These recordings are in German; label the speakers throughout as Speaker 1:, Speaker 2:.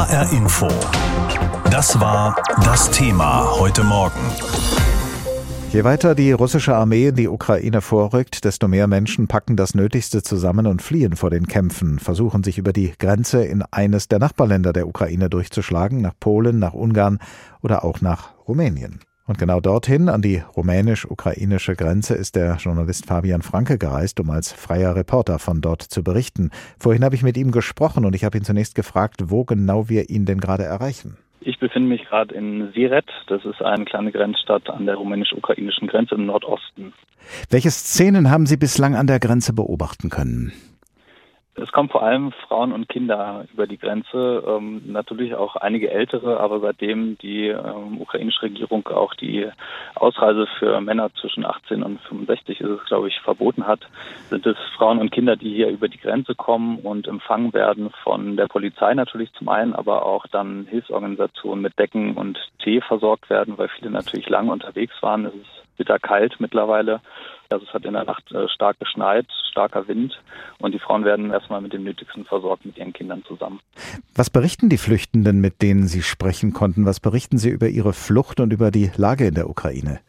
Speaker 1: HR Info. Das war das Thema heute Morgen.
Speaker 2: Je weiter die russische Armee in die Ukraine vorrückt, desto mehr Menschen packen das Nötigste zusammen und fliehen vor den Kämpfen, versuchen sich über die Grenze in eines der Nachbarländer der Ukraine durchzuschlagen, nach Polen, nach Ungarn oder auch nach Rumänien. Und genau dorthin, an die rumänisch-ukrainische Grenze, ist der Journalist Fabian Franke gereist, um als freier Reporter von dort zu berichten. Vorhin habe ich mit ihm gesprochen und ich habe ihn zunächst gefragt, wo genau wir ihn denn gerade erreichen.
Speaker 3: Ich befinde mich gerade in Siret. Das ist eine kleine Grenzstadt an der rumänisch-ukrainischen Grenze im Nordosten.
Speaker 2: Welche Szenen haben Sie bislang an der Grenze beobachten können?
Speaker 3: Es kommen vor allem Frauen und Kinder über die Grenze, ähm, natürlich auch einige ältere, aber seitdem die ähm, ukrainische Regierung auch die Ausreise für Männer zwischen 18 und 65 ist es, glaube ich, verboten hat, sind es Frauen und Kinder, die hier über die Grenze kommen und empfangen werden von der Polizei natürlich zum einen, aber auch dann Hilfsorganisationen mit Decken und Tee versorgt werden, weil viele natürlich lange unterwegs waren. Es ist bitterkalt mittlerweile also es hat in der Nacht äh, stark geschneit, starker Wind und die Frauen werden erstmal mit dem Nötigsten versorgt mit ihren Kindern zusammen.
Speaker 2: Was berichten die Flüchtenden, mit denen Sie sprechen konnten? Was berichten Sie über ihre Flucht und über die Lage in der Ukraine?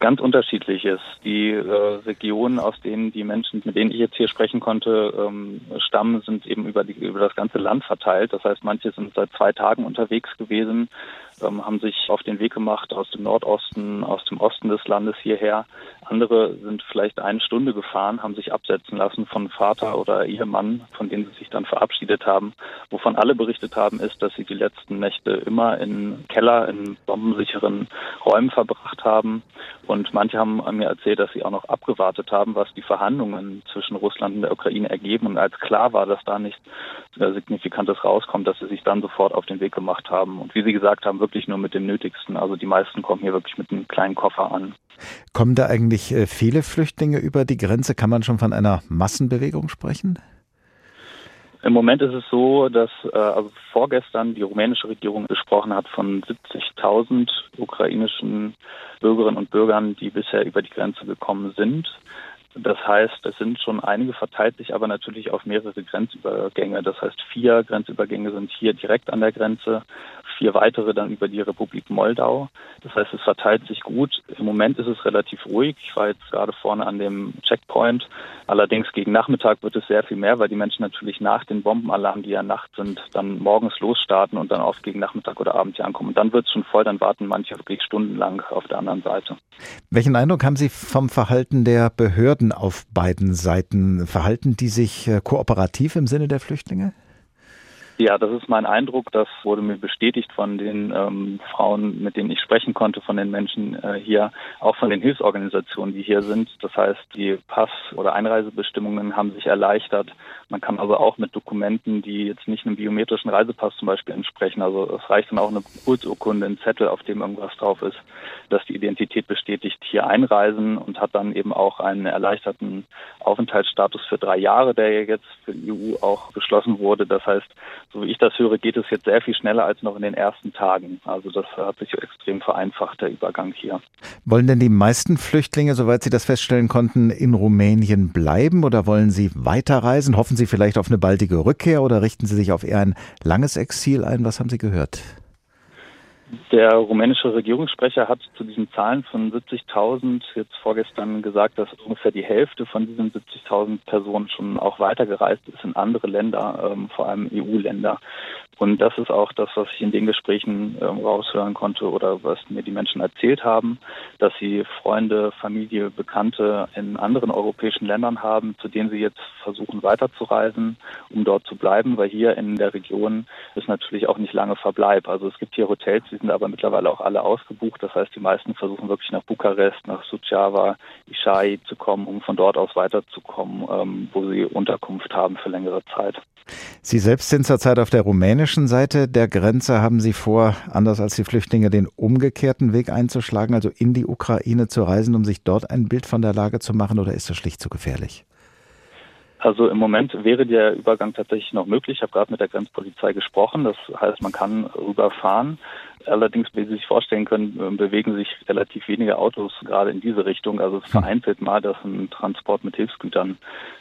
Speaker 3: ganz unterschiedliches. Die äh, Regionen, aus denen die Menschen, mit denen ich jetzt hier sprechen konnte, ähm, stammen, sind eben über, die, über das ganze Land verteilt. Das heißt, manche sind seit zwei Tagen unterwegs gewesen, ähm, haben sich auf den Weg gemacht aus dem Nordosten, aus dem Osten des Landes hierher. Andere sind vielleicht eine Stunde gefahren, haben sich absetzen lassen von Vater oder Ehemann, von denen sie sich dann verabschiedet haben. Wovon alle berichtet haben, ist, dass sie die letzten Nächte immer in Keller, in bombensicheren Räumen verbracht haben und manche haben mir erzählt, dass sie auch noch abgewartet haben, was die Verhandlungen zwischen Russland und der Ukraine ergeben. Und als klar war, dass da nichts äh, Signifikantes rauskommt, dass sie sich dann sofort auf den Weg gemacht haben. Und wie Sie gesagt haben, wirklich nur mit dem Nötigsten. Also die meisten kommen hier wirklich mit einem kleinen Koffer an.
Speaker 2: Kommen da eigentlich äh, viele Flüchtlinge über die Grenze? Kann man schon von einer Massenbewegung sprechen?
Speaker 3: Im Moment ist es so, dass äh, also vorgestern die rumänische Regierung gesprochen hat von 70.000 ukrainischen Bürgerinnen und Bürgern, die bisher über die Grenze gekommen sind. Das heißt, es sind schon einige verteilt sich aber natürlich auf mehrere Grenzübergänge. Das heißt, vier Grenzübergänge sind hier direkt an der Grenze vier weitere dann über die Republik Moldau. Das heißt, es verteilt sich gut. Im Moment ist es relativ ruhig. Ich war jetzt gerade vorne an dem Checkpoint. Allerdings gegen Nachmittag wird es sehr viel mehr, weil die Menschen natürlich nach den Bombenalarmen, die ja Nacht sind, dann morgens losstarten und dann oft gegen Nachmittag oder Abend hier ankommen. Und dann wird es schon voll, dann warten manche wirklich stundenlang auf der anderen Seite.
Speaker 2: Welchen Eindruck haben Sie vom Verhalten der Behörden auf beiden Seiten? Verhalten die sich äh, kooperativ im Sinne der Flüchtlinge?
Speaker 3: Ja, das ist mein Eindruck. Das wurde mir bestätigt von den ähm, Frauen, mit denen ich sprechen konnte, von den Menschen äh, hier, auch von den Hilfsorganisationen, die hier sind. Das heißt, die Pass- oder Einreisebestimmungen haben sich erleichtert. Man kann also auch mit Dokumenten, die jetzt nicht einem biometrischen Reisepass zum Beispiel entsprechen, also es reicht dann auch eine Geburtsurkunde, ein Zettel, auf dem irgendwas drauf ist, dass die Identität bestätigt, hier einreisen und hat dann eben auch einen erleichterten Aufenthaltsstatus für drei Jahre, der jetzt für die EU auch beschlossen wurde. Das heißt, so wie ich das höre, geht es jetzt sehr viel schneller als noch in den ersten Tagen. Also das hat sich extrem vereinfacht, der Übergang hier.
Speaker 2: Wollen denn die meisten Flüchtlinge, soweit Sie das feststellen konnten, in Rumänien bleiben oder wollen sie weiterreisen? Hoffen Sie vielleicht auf eine baldige Rückkehr oder richten Sie sich auf eher ein langes Exil ein? Was haben Sie gehört?
Speaker 3: Der rumänische Regierungssprecher hat zu diesen Zahlen von 70.000 jetzt vorgestern gesagt, dass ungefähr die Hälfte von diesen 70.000 Personen schon auch weitergereist ist in andere Länder, ähm, vor allem EU-Länder. Und das ist auch das, was ich in den Gesprächen ähm, raushören konnte oder was mir die Menschen erzählt haben, dass sie Freunde, Familie, Bekannte in anderen europäischen Ländern haben, zu denen sie jetzt versuchen weiterzureisen, um dort zu bleiben, weil hier in der Region ist natürlich auch nicht lange Verbleib. Also es gibt hier Hotels, die sind aber mittlerweile auch alle ausgebucht. Das heißt, die meisten versuchen wirklich nach Bukarest, nach Suceava, Ishai zu kommen, um von dort aus weiterzukommen, ähm, wo sie Unterkunft haben für längere Zeit.
Speaker 2: Sie selbst sind zurzeit auf der rumänischen Seite der Grenze. Haben Sie vor, anders als die Flüchtlinge, den umgekehrten Weg einzuschlagen, also in die Ukraine zu reisen, um sich dort ein Bild von der Lage zu machen, oder ist das schlicht zu gefährlich?
Speaker 3: Also im Moment wäre der Übergang tatsächlich noch möglich. Ich habe gerade mit der Grenzpolizei gesprochen. Das heißt, man kann rüberfahren. Allerdings, wie Sie sich vorstellen können, äh, bewegen sich relativ wenige Autos gerade in diese Richtung. Also es hm. vereinzelt mal, dass ein Transport mit Hilfsgütern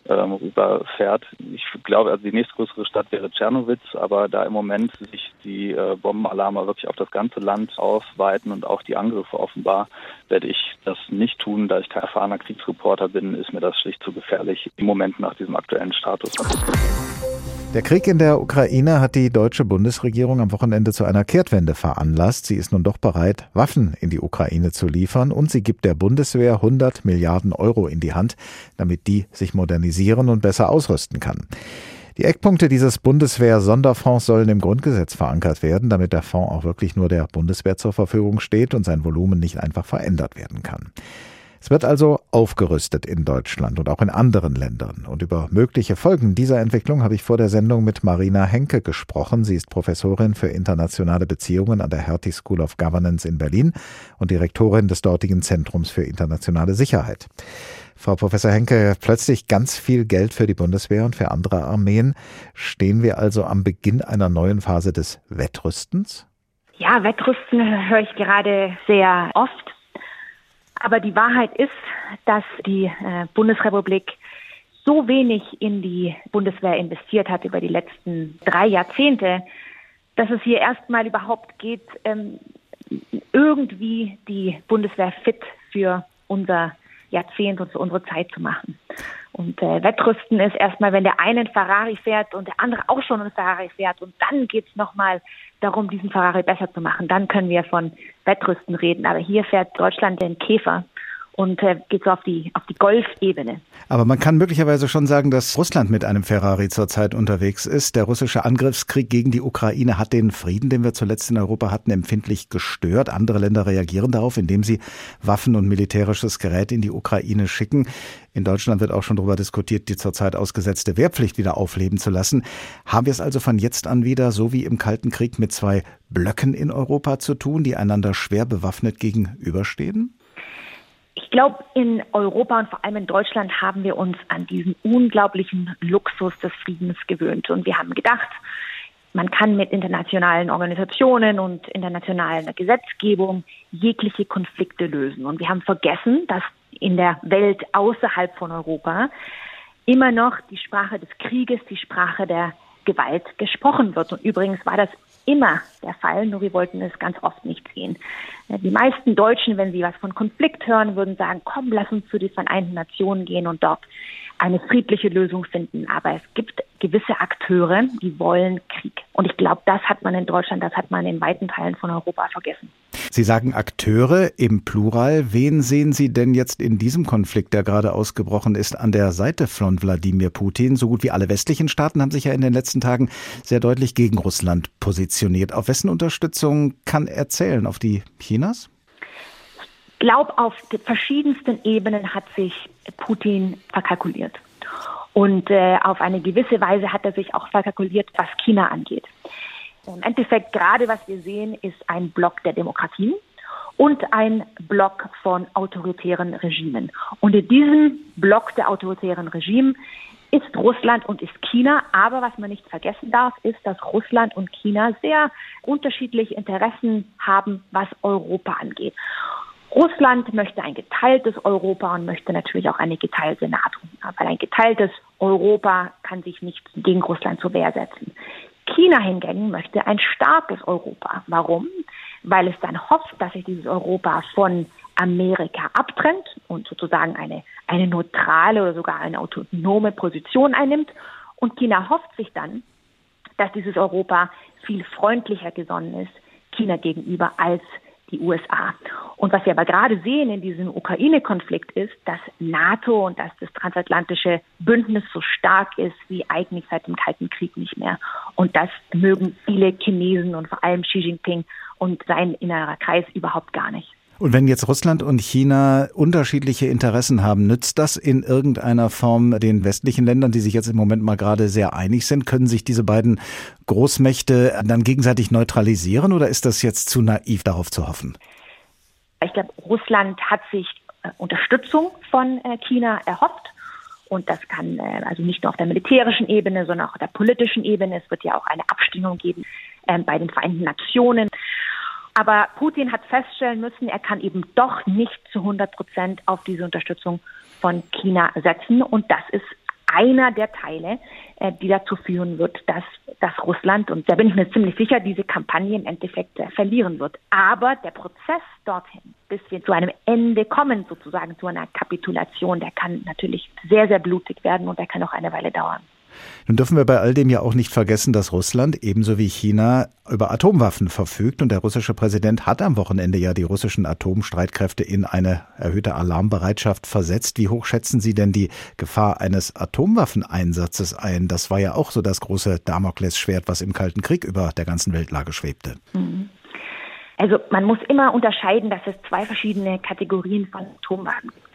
Speaker 3: ähm, rüberfährt. Ich glaube, also die nächstgrößere Stadt wäre Tschernowitz, aber da im Moment sich die äh, Bombenalarme wirklich auf das ganze Land ausweiten und auch die Angriffe offenbar, werde ich das nicht tun. Da ich kein erfahrener Kriegsreporter bin, ist mir das schlicht zu gefährlich im Moment nach diesem aktuellen Status.
Speaker 2: Der Krieg in der Ukraine hat die deutsche Bundesregierung am Wochenende zu einer Kehrtwende veranlasst. Sie ist nun doch bereit, Waffen in die Ukraine zu liefern und sie gibt der Bundeswehr 100 Milliarden Euro in die Hand, damit die sich modernisieren und besser ausrüsten kann. Die Eckpunkte dieses Bundeswehr-Sonderfonds sollen im Grundgesetz verankert werden, damit der Fonds auch wirklich nur der Bundeswehr zur Verfügung steht und sein Volumen nicht einfach verändert werden kann. Es wird also aufgerüstet in Deutschland und auch in anderen Ländern. Und über mögliche Folgen dieser Entwicklung habe ich vor der Sendung mit Marina Henke gesprochen. Sie ist Professorin für internationale Beziehungen an der Hertie School of Governance in Berlin und Direktorin des dortigen Zentrums für internationale Sicherheit. Frau Professor Henke, plötzlich ganz viel Geld für die Bundeswehr und für andere Armeen. Stehen wir also am Beginn einer neuen Phase des Wettrüstens?
Speaker 4: Ja, Wettrüsten höre ich gerade sehr oft. Aber die Wahrheit ist, dass die äh, Bundesrepublik so wenig in die Bundeswehr investiert hat über die letzten drei Jahrzehnte, dass es hier erstmal überhaupt geht, ähm, irgendwie die Bundeswehr fit für unser Jahrzehnt und für unsere Zeit zu machen. Und äh, Wettrüsten ist erstmal, wenn der eine einen Ferrari fährt und der andere auch schon einen Ferrari fährt und dann geht es nochmal darum, diesen Ferrari besser zu machen. Dann können wir von Wettrüsten reden. Aber hier fährt Deutschland den Käfer und äh, geht so auf die, auf die Golfebene.
Speaker 2: Aber man kann möglicherweise schon sagen, dass Russland mit einem Ferrari zurzeit unterwegs ist. Der russische Angriffskrieg gegen die Ukraine hat den Frieden, den wir zuletzt in Europa hatten, empfindlich gestört. Andere Länder reagieren darauf, indem sie Waffen und militärisches Gerät in die Ukraine schicken. In Deutschland wird auch schon darüber diskutiert, die zurzeit ausgesetzte Wehrpflicht wieder aufleben zu lassen. Haben wir es also von jetzt an wieder, so wie im Kalten Krieg, mit zwei Blöcken in Europa zu tun, die einander schwer bewaffnet gegenüberstehen?
Speaker 4: Ich glaube, in Europa und vor allem in Deutschland haben wir uns an diesen unglaublichen Luxus des Friedens gewöhnt. Und wir haben gedacht, man kann mit internationalen Organisationen und internationalen Gesetzgebung jegliche Konflikte lösen. Und wir haben vergessen, dass in der Welt außerhalb von Europa immer noch die Sprache des Krieges, die Sprache der Gewalt gesprochen wird. Und übrigens war das immer der Fall, nur wir wollten es ganz oft nicht sehen. Die meisten Deutschen, wenn sie was von Konflikt hören, würden sagen, komm, lass uns zu den Vereinten Nationen gehen und dort eine friedliche Lösung finden. Aber es gibt gewisse Akteure, die wollen Krieg. Und ich glaube, das hat man in Deutschland, das hat man in weiten Teilen von Europa vergessen.
Speaker 2: Sie sagen Akteure im Plural. Wen sehen Sie denn jetzt in diesem Konflikt, der gerade ausgebrochen ist, an der Seite von Wladimir Putin? So gut wie alle westlichen Staaten haben sich ja in den letzten Tagen sehr deutlich gegen Russland positioniert. Auf wessen Unterstützung kann er zählen? Auf die Chinas?
Speaker 4: Glaube, auf verschiedensten Ebenen hat sich Putin verkalkuliert. Und äh, auf eine gewisse Weise hat er sich auch verkalkuliert, was China angeht. Im Endeffekt, gerade was wir sehen, ist ein Block der Demokratien und ein Block von autoritären Regimen. Und in diesem Block der autoritären Regimen ist Russland und ist China. Aber was man nicht vergessen darf, ist, dass Russland und China sehr unterschiedliche Interessen haben, was Europa angeht. Russland möchte ein geteiltes Europa und möchte natürlich auch eine geteilte NATO. Weil ein geteiltes Europa kann sich nicht gegen Russland zur Wehr setzen. China hingegen möchte ein starkes Europa. Warum? Weil es dann hofft, dass sich dieses Europa von Amerika abtrennt und sozusagen eine, eine neutrale oder sogar eine autonome Position einnimmt. Und China hofft sich dann, dass dieses Europa viel freundlicher gesonnen ist China gegenüber als die USA. Und was wir aber gerade sehen in diesem Ukraine-Konflikt ist, dass NATO und dass das transatlantische Bündnis so stark ist wie eigentlich seit dem Kalten Krieg nicht mehr. Und das mögen viele Chinesen und vor allem Xi Jinping und sein innerer Kreis überhaupt gar nicht.
Speaker 2: Und wenn jetzt Russland und China unterschiedliche Interessen haben, nützt das in irgendeiner Form den westlichen Ländern, die sich jetzt im Moment mal gerade sehr einig sind? Können sich diese beiden Großmächte dann gegenseitig neutralisieren oder ist das jetzt zu naiv darauf zu hoffen?
Speaker 4: Ich glaube, Russland hat sich äh, Unterstützung von äh, China erhofft. Und das kann äh, also nicht nur auf der militärischen Ebene, sondern auch auf der politischen Ebene. Es wird ja auch eine Abstimmung geben bei den Vereinten Nationen. Aber Putin hat feststellen müssen, er kann eben doch nicht zu 100 Prozent auf diese Unterstützung von China setzen. Und das ist einer der Teile, äh, die dazu führen wird, dass, dass Russland, und da bin ich mir ziemlich sicher, diese Kampagne im Endeffekt äh, verlieren wird. Aber der Prozess dorthin, bis wir zu einem Ende kommen, sozusagen zu einer Kapitulation, der kann natürlich sehr, sehr blutig werden und der kann auch eine Weile dauern.
Speaker 2: Nun dürfen wir bei all dem ja auch nicht vergessen, dass Russland ebenso wie China über Atomwaffen verfügt und der russische Präsident hat am Wochenende ja die russischen Atomstreitkräfte in eine erhöhte Alarmbereitschaft versetzt. Wie hoch schätzen Sie denn die Gefahr eines Atomwaffeneinsatzes ein? Das war ja auch so das große Damoklesschwert, was im Kalten Krieg über der ganzen Weltlage schwebte.
Speaker 4: Also man muss immer unterscheiden, dass es zwei verschiedene Kategorien von Atomwaffen gibt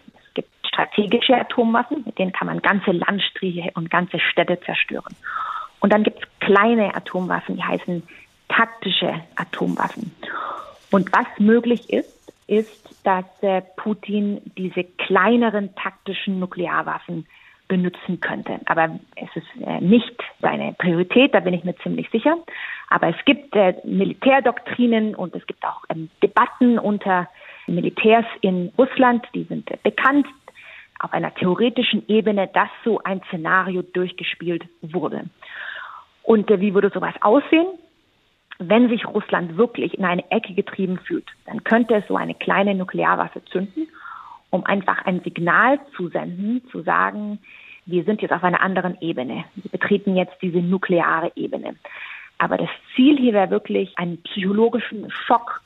Speaker 4: strategische Atomwaffen, mit denen kann man ganze Landstriche und ganze Städte zerstören. Und dann gibt es kleine Atomwaffen, die heißen taktische Atomwaffen. Und was möglich ist, ist, dass äh, Putin diese kleineren taktischen Nuklearwaffen benutzen könnte. Aber es ist äh, nicht seine Priorität, da bin ich mir ziemlich sicher. Aber es gibt äh, Militärdoktrinen und es gibt auch ähm, Debatten unter Militärs in Russland, die sind bekannt, auf einer theoretischen Ebene, dass so ein Szenario durchgespielt wurde. Und äh, wie würde sowas aussehen? Wenn sich Russland wirklich in eine Ecke getrieben fühlt, dann könnte es so eine kleine Nuklearwaffe zünden, um einfach ein Signal zu senden, zu sagen, wir sind jetzt auf einer anderen Ebene. Wir betreten jetzt diese nukleare Ebene. Aber das Ziel hier wäre wirklich, einen psychologischen Schock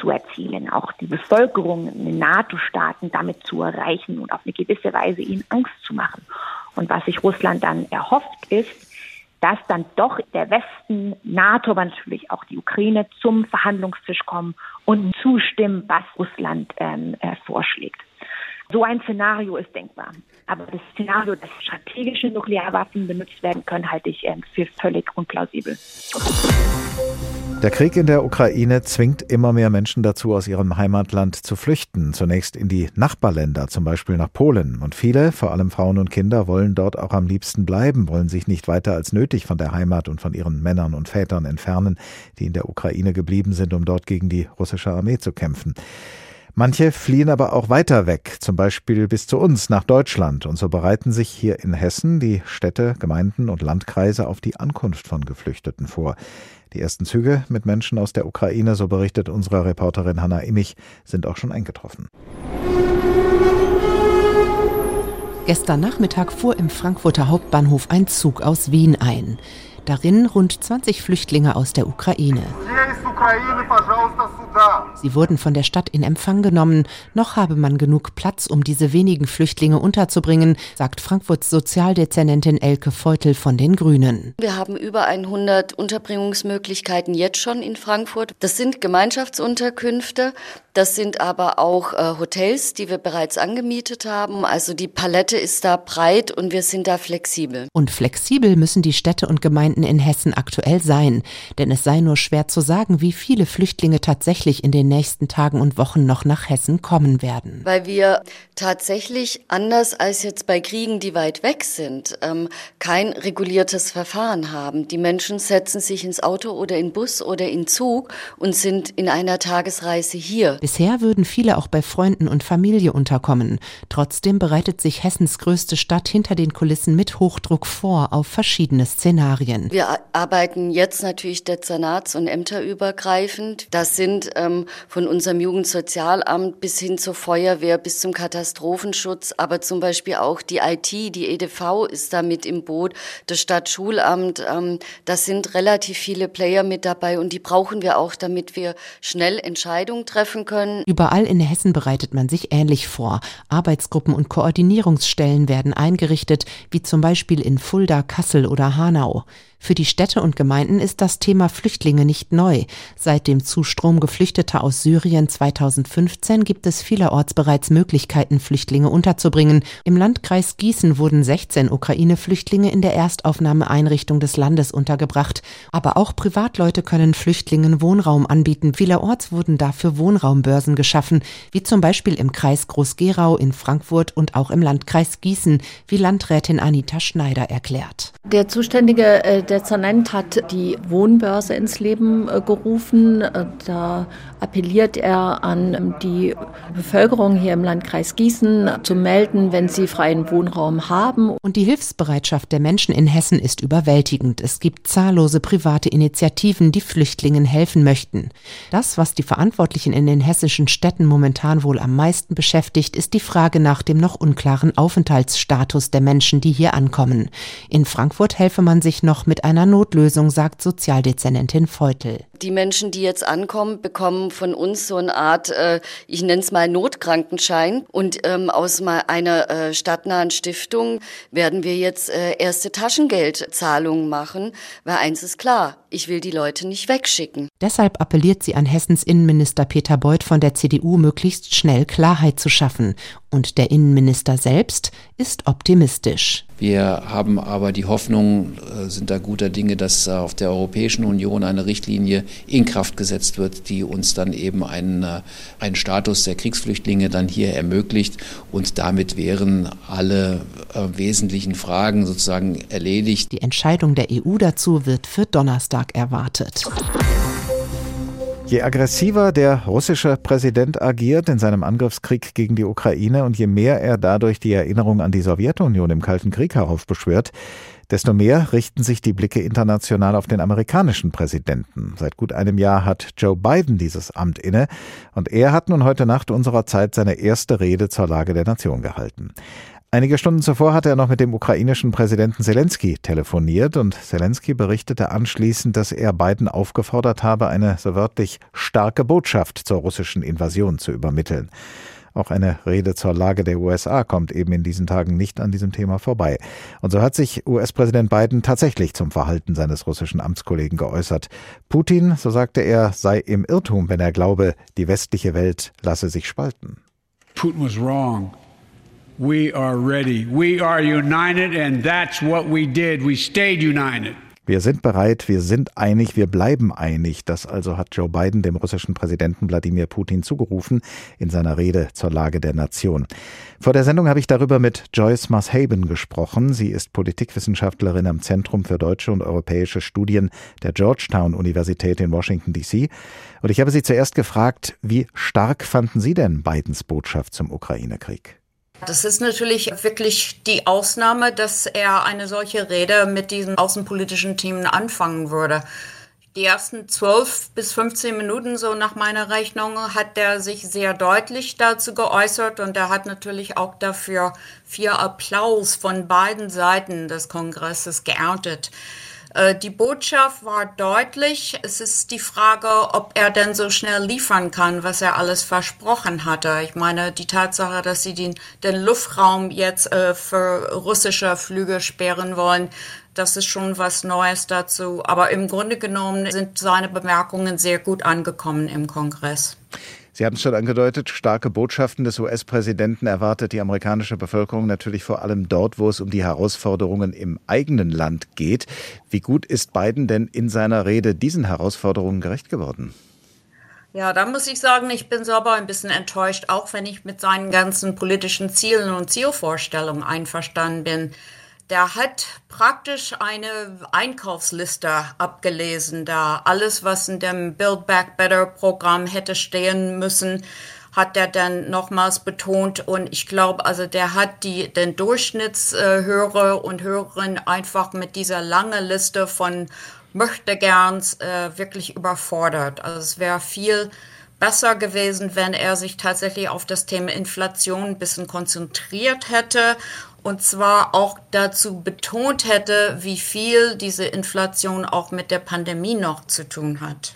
Speaker 4: zu erzielen, auch die Bevölkerung in den NATO-Staaten damit zu erreichen und auf eine gewisse Weise ihnen Angst zu machen. Und was sich Russland dann erhofft, ist, dass dann doch der Westen, NATO, aber natürlich auch die Ukraine zum Verhandlungstisch kommen und zustimmen, was Russland ähm, äh, vorschlägt. So ein Szenario ist denkbar. Aber das Szenario, dass strategische Nuklearwaffen benutzt werden können, halte ich ähm, für völlig unplausibel.
Speaker 2: Der Krieg in der Ukraine zwingt immer mehr Menschen dazu, aus ihrem Heimatland zu flüchten. Zunächst in die Nachbarländer, zum Beispiel nach Polen. Und viele, vor allem Frauen und Kinder, wollen dort auch am liebsten bleiben, wollen sich nicht weiter als nötig von der Heimat und von ihren Männern und Vätern entfernen, die in der Ukraine geblieben sind, um dort gegen die russische Armee zu kämpfen. Manche fliehen aber auch weiter weg, zum Beispiel bis zu uns nach Deutschland. Und so bereiten sich hier in Hessen die Städte, Gemeinden und Landkreise auf die Ankunft von Geflüchteten vor. Die ersten Züge mit Menschen aus der Ukraine, so berichtet unsere Reporterin Hanna Immich, sind auch schon eingetroffen.
Speaker 5: Gestern Nachmittag fuhr im Frankfurter Hauptbahnhof ein Zug aus Wien ein. Darin rund 20 Flüchtlinge aus der Ukraine. Sie wurden von der Stadt in Empfang genommen. Noch habe man genug Platz, um diese wenigen Flüchtlinge unterzubringen, sagt Frankfurts Sozialdezernentin Elke Feutel von den Grünen.
Speaker 6: Wir haben über 100 Unterbringungsmöglichkeiten jetzt schon in Frankfurt. Das sind Gemeinschaftsunterkünfte. Das sind aber auch äh, Hotels, die wir bereits angemietet haben. Also die Palette ist da breit und wir sind da flexibel.
Speaker 5: Und flexibel müssen die Städte und Gemeinden in Hessen aktuell sein. Denn es sei nur schwer zu sagen, wie viele Flüchtlinge tatsächlich in den nächsten Tagen und Wochen noch nach Hessen kommen werden.
Speaker 6: Weil wir tatsächlich, anders als jetzt bei Kriegen, die weit weg sind, ähm, kein reguliertes Verfahren haben. Die Menschen setzen sich ins Auto oder in Bus oder in Zug und sind in einer Tagesreise hier.
Speaker 5: Bisher würden viele auch bei Freunden und Familie unterkommen. Trotzdem bereitet sich Hessens größte Stadt hinter den Kulissen mit Hochdruck vor auf verschiedene Szenarien.
Speaker 6: Wir arbeiten jetzt natürlich dezernats- und ämterübergreifend. Das sind ähm, von unserem Jugendsozialamt bis hin zur Feuerwehr, bis zum Katastrophenschutz, aber zum Beispiel auch die IT, die EDV ist da mit im Boot, das Stadtschulamt. Ähm, das sind relativ viele Player mit dabei und die brauchen wir auch, damit wir schnell Entscheidungen treffen können.
Speaker 5: Überall in Hessen bereitet man sich ähnlich vor. Arbeitsgruppen und Koordinierungsstellen werden eingerichtet, wie zum Beispiel in Fulda, Kassel oder Hanau. Für die Städte und Gemeinden ist das Thema Flüchtlinge nicht neu. Seit dem Zustrom Geflüchteter aus Syrien 2015 gibt es vielerorts bereits Möglichkeiten, Flüchtlinge unterzubringen. Im Landkreis Gießen wurden 16 Ukraine-Flüchtlinge in der Erstaufnahmeeinrichtung des Landes untergebracht. Aber auch Privatleute können Flüchtlingen Wohnraum anbieten. Vielerorts wurden dafür Wohnraumbörsen geschaffen, wie zum Beispiel im Kreis Groß-Gerau, in Frankfurt und auch im Landkreis Gießen, wie Landrätin Anita Schneider erklärt.
Speaker 7: Der zuständige äh, Dezernent hat die Wohnbörse ins Leben äh, gerufen. Äh, da appelliert er an die Bevölkerung hier im Landkreis Gießen zu melden, wenn sie freien Wohnraum haben.
Speaker 5: Und die Hilfsbereitschaft der Menschen in Hessen ist überwältigend. Es gibt zahllose private Initiativen, die Flüchtlingen helfen möchten. Das, was die Verantwortlichen in den hessischen Städten momentan wohl am meisten beschäftigt, ist die Frage nach dem noch unklaren Aufenthaltsstatus der Menschen, die hier ankommen. In Frankfurt helfe man sich noch mit einer Notlösung, sagt Sozialdezernentin Feutel.
Speaker 6: Die Menschen, die jetzt ankommen, bekommen von uns so eine Art, äh, ich nenne es mal Notkrankenschein. Und ähm, aus mal einer äh, stadtnahen Stiftung werden wir jetzt äh, erste Taschengeldzahlungen machen, weil eins ist klar, ich will die Leute nicht wegschicken.
Speaker 5: Deshalb appelliert sie an Hessens Innenminister Peter Beuth von der CDU, möglichst schnell Klarheit zu schaffen. Und der Innenminister selbst ist optimistisch.
Speaker 8: Wir haben aber die Hoffnung, äh, sind da guter Dinge, dass auf der Europäischen Union eine Richtlinie in Kraft gesetzt wird, die uns dann eben einen, äh, einen Status der Kriegsflüchtlinge dann hier ermöglicht. Und damit wären alle äh, wesentlichen Fragen sozusagen erledigt.
Speaker 5: Die Entscheidung der EU dazu wird für Donnerstag erwartet.
Speaker 2: Je aggressiver der russische Präsident agiert in seinem Angriffskrieg gegen die Ukraine und je mehr er dadurch die Erinnerung an die Sowjetunion im Kalten Krieg heraufbeschwört, desto mehr richten sich die Blicke international auf den amerikanischen Präsidenten. Seit gut einem Jahr hat Joe Biden dieses Amt inne und er hat nun heute Nacht unserer Zeit seine erste Rede zur Lage der Nation gehalten. Einige Stunden zuvor hatte er noch mit dem ukrainischen Präsidenten Zelensky telefoniert und Zelensky berichtete anschließend, dass er Biden aufgefordert habe, eine so wörtlich starke Botschaft zur russischen Invasion zu übermitteln. Auch eine Rede zur Lage der USA kommt eben in diesen Tagen nicht an diesem Thema vorbei. Und so hat sich US-Präsident Biden tatsächlich zum Verhalten seines russischen Amtskollegen geäußert. Putin, so sagte er, sei im Irrtum, wenn er glaube, die westliche Welt lasse sich spalten.
Speaker 9: Putin was wrong. We are ready. We are united, and that's what we did. We stayed united.
Speaker 2: Wir sind bereit, wir sind einig, wir bleiben einig. Das also hat Joe Biden dem russischen Präsidenten Wladimir Putin zugerufen in seiner Rede zur Lage der Nation. Vor der Sendung habe ich darüber mit Joyce Mashaben gesprochen. Sie ist Politikwissenschaftlerin am Zentrum für deutsche und europäische Studien der Georgetown Universität in Washington DC. Und ich habe sie zuerst gefragt, wie stark fanden Sie denn Bidens Botschaft zum Ukraine-Krieg?
Speaker 10: Das ist natürlich wirklich die Ausnahme, dass er eine solche Rede mit diesen außenpolitischen Themen anfangen würde. Die ersten 12 bis 15 Minuten, so nach meiner Rechnung, hat er sich sehr deutlich dazu geäußert und er hat natürlich auch dafür viel Applaus von beiden Seiten des Kongresses geerntet. Äh, die Botschaft war deutlich. Es ist die Frage, ob er denn so schnell liefern kann, was er alles versprochen hatte. Ich meine, die Tatsache, dass sie den, den Luftraum jetzt äh, für russische Flüge sperren wollen, das ist schon was Neues dazu. Aber im Grunde genommen sind seine Bemerkungen sehr gut angekommen im Kongress.
Speaker 2: Sie haben es schon angedeutet, starke Botschaften des US-Präsidenten erwartet die amerikanische Bevölkerung natürlich vor allem dort, wo es um die Herausforderungen im eigenen Land geht. Wie gut ist Biden denn in seiner Rede diesen Herausforderungen gerecht geworden?
Speaker 10: Ja, da muss ich sagen, ich bin selber ein bisschen enttäuscht, auch wenn ich mit seinen ganzen politischen Zielen und Zielvorstellungen einverstanden bin der hat praktisch eine Einkaufsliste abgelesen, da alles, was in dem Build Back Better Programm hätte stehen müssen, hat er dann nochmals betont. Und ich glaube, also der hat die, den Durchschnittshörer und Hörerinnen einfach mit dieser langen Liste von Möchtegerns äh, wirklich überfordert. Also es wäre viel besser gewesen, wenn er sich tatsächlich auf das Thema Inflation ein bisschen konzentriert hätte und zwar auch dazu betont hätte, wie viel diese Inflation auch mit der Pandemie noch zu tun hat.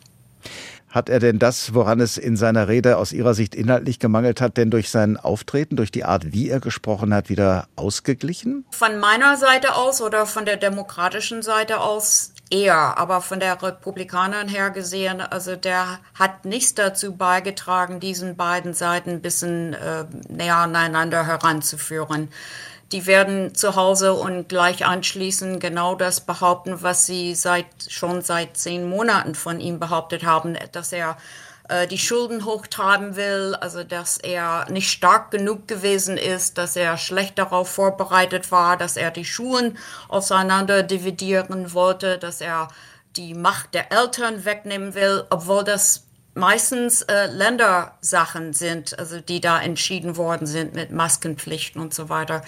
Speaker 2: Hat er denn das, woran es in seiner Rede aus Ihrer Sicht inhaltlich gemangelt hat, denn durch sein Auftreten, durch die Art, wie er gesprochen hat, wieder ausgeglichen?
Speaker 10: Von meiner Seite aus oder von der demokratischen Seite aus? Eher, aber von der Republikanern her gesehen, also der hat nichts dazu beigetragen, diesen beiden Seiten ein bisschen äh, näher aneinander heranzuführen die werden zu Hause und gleich anschließend genau das behaupten, was sie seit, schon seit zehn Monaten von ihm behauptet haben, dass er äh, die Schulden hochtreiben will, also dass er nicht stark genug gewesen ist, dass er schlecht darauf vorbereitet war, dass er die Schulen auseinander dividieren wollte, dass er die Macht der Eltern wegnehmen will, obwohl das meistens äh, Ländersachen sind, also die da entschieden worden sind mit Maskenpflichten und so weiter.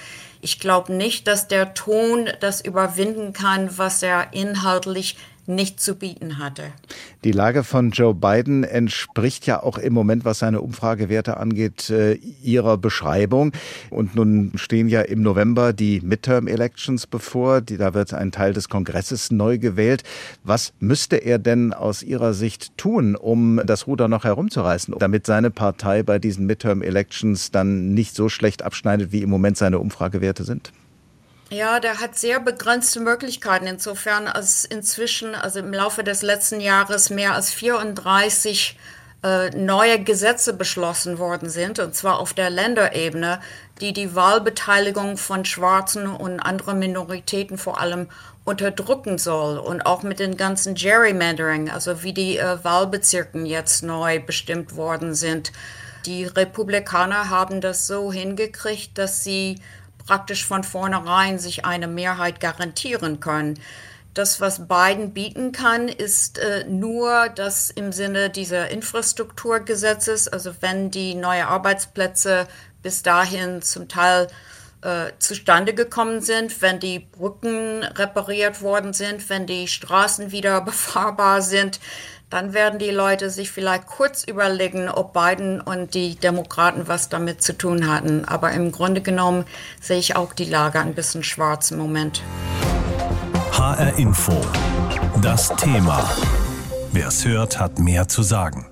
Speaker 10: Ich glaube nicht, dass der Ton das überwinden kann, was er inhaltlich nicht zu bieten hatte.
Speaker 2: Die Lage von Joe Biden entspricht ja auch im Moment, was seine Umfragewerte angeht, äh, ihrer Beschreibung. Und nun stehen ja im November die Midterm-Elections bevor. Da wird ein Teil des Kongresses neu gewählt. Was müsste er denn aus Ihrer Sicht tun, um das Ruder noch herumzureißen, damit seine Partei bei diesen Midterm-Elections dann nicht so schlecht abschneidet, wie im Moment seine Umfragewerte sind?
Speaker 10: Ja, der hat sehr begrenzte Möglichkeiten. Insofern, als inzwischen, also im Laufe des letzten Jahres mehr als 34 äh, neue Gesetze beschlossen worden sind, und zwar auf der Länderebene, die die Wahlbeteiligung von Schwarzen und anderen Minoritäten vor allem unterdrücken soll und auch mit den ganzen Gerrymandering, also wie die äh, Wahlbezirken jetzt neu bestimmt worden sind. Die Republikaner haben das so hingekriegt, dass sie praktisch von vornherein sich eine Mehrheit garantieren können. Das, was Biden bieten kann, ist äh, nur das im Sinne dieser Infrastrukturgesetzes, also wenn die neue Arbeitsplätze bis dahin zum Teil äh, zustande gekommen sind, wenn die Brücken repariert worden sind, wenn die Straßen wieder befahrbar sind, dann werden die Leute sich vielleicht kurz überlegen, ob Biden und die Demokraten was damit zu tun hatten. Aber im Grunde genommen sehe ich auch die Lage ein bisschen schwarz im Moment.
Speaker 1: HR Info. Das Thema. Wer es hört, hat mehr zu sagen.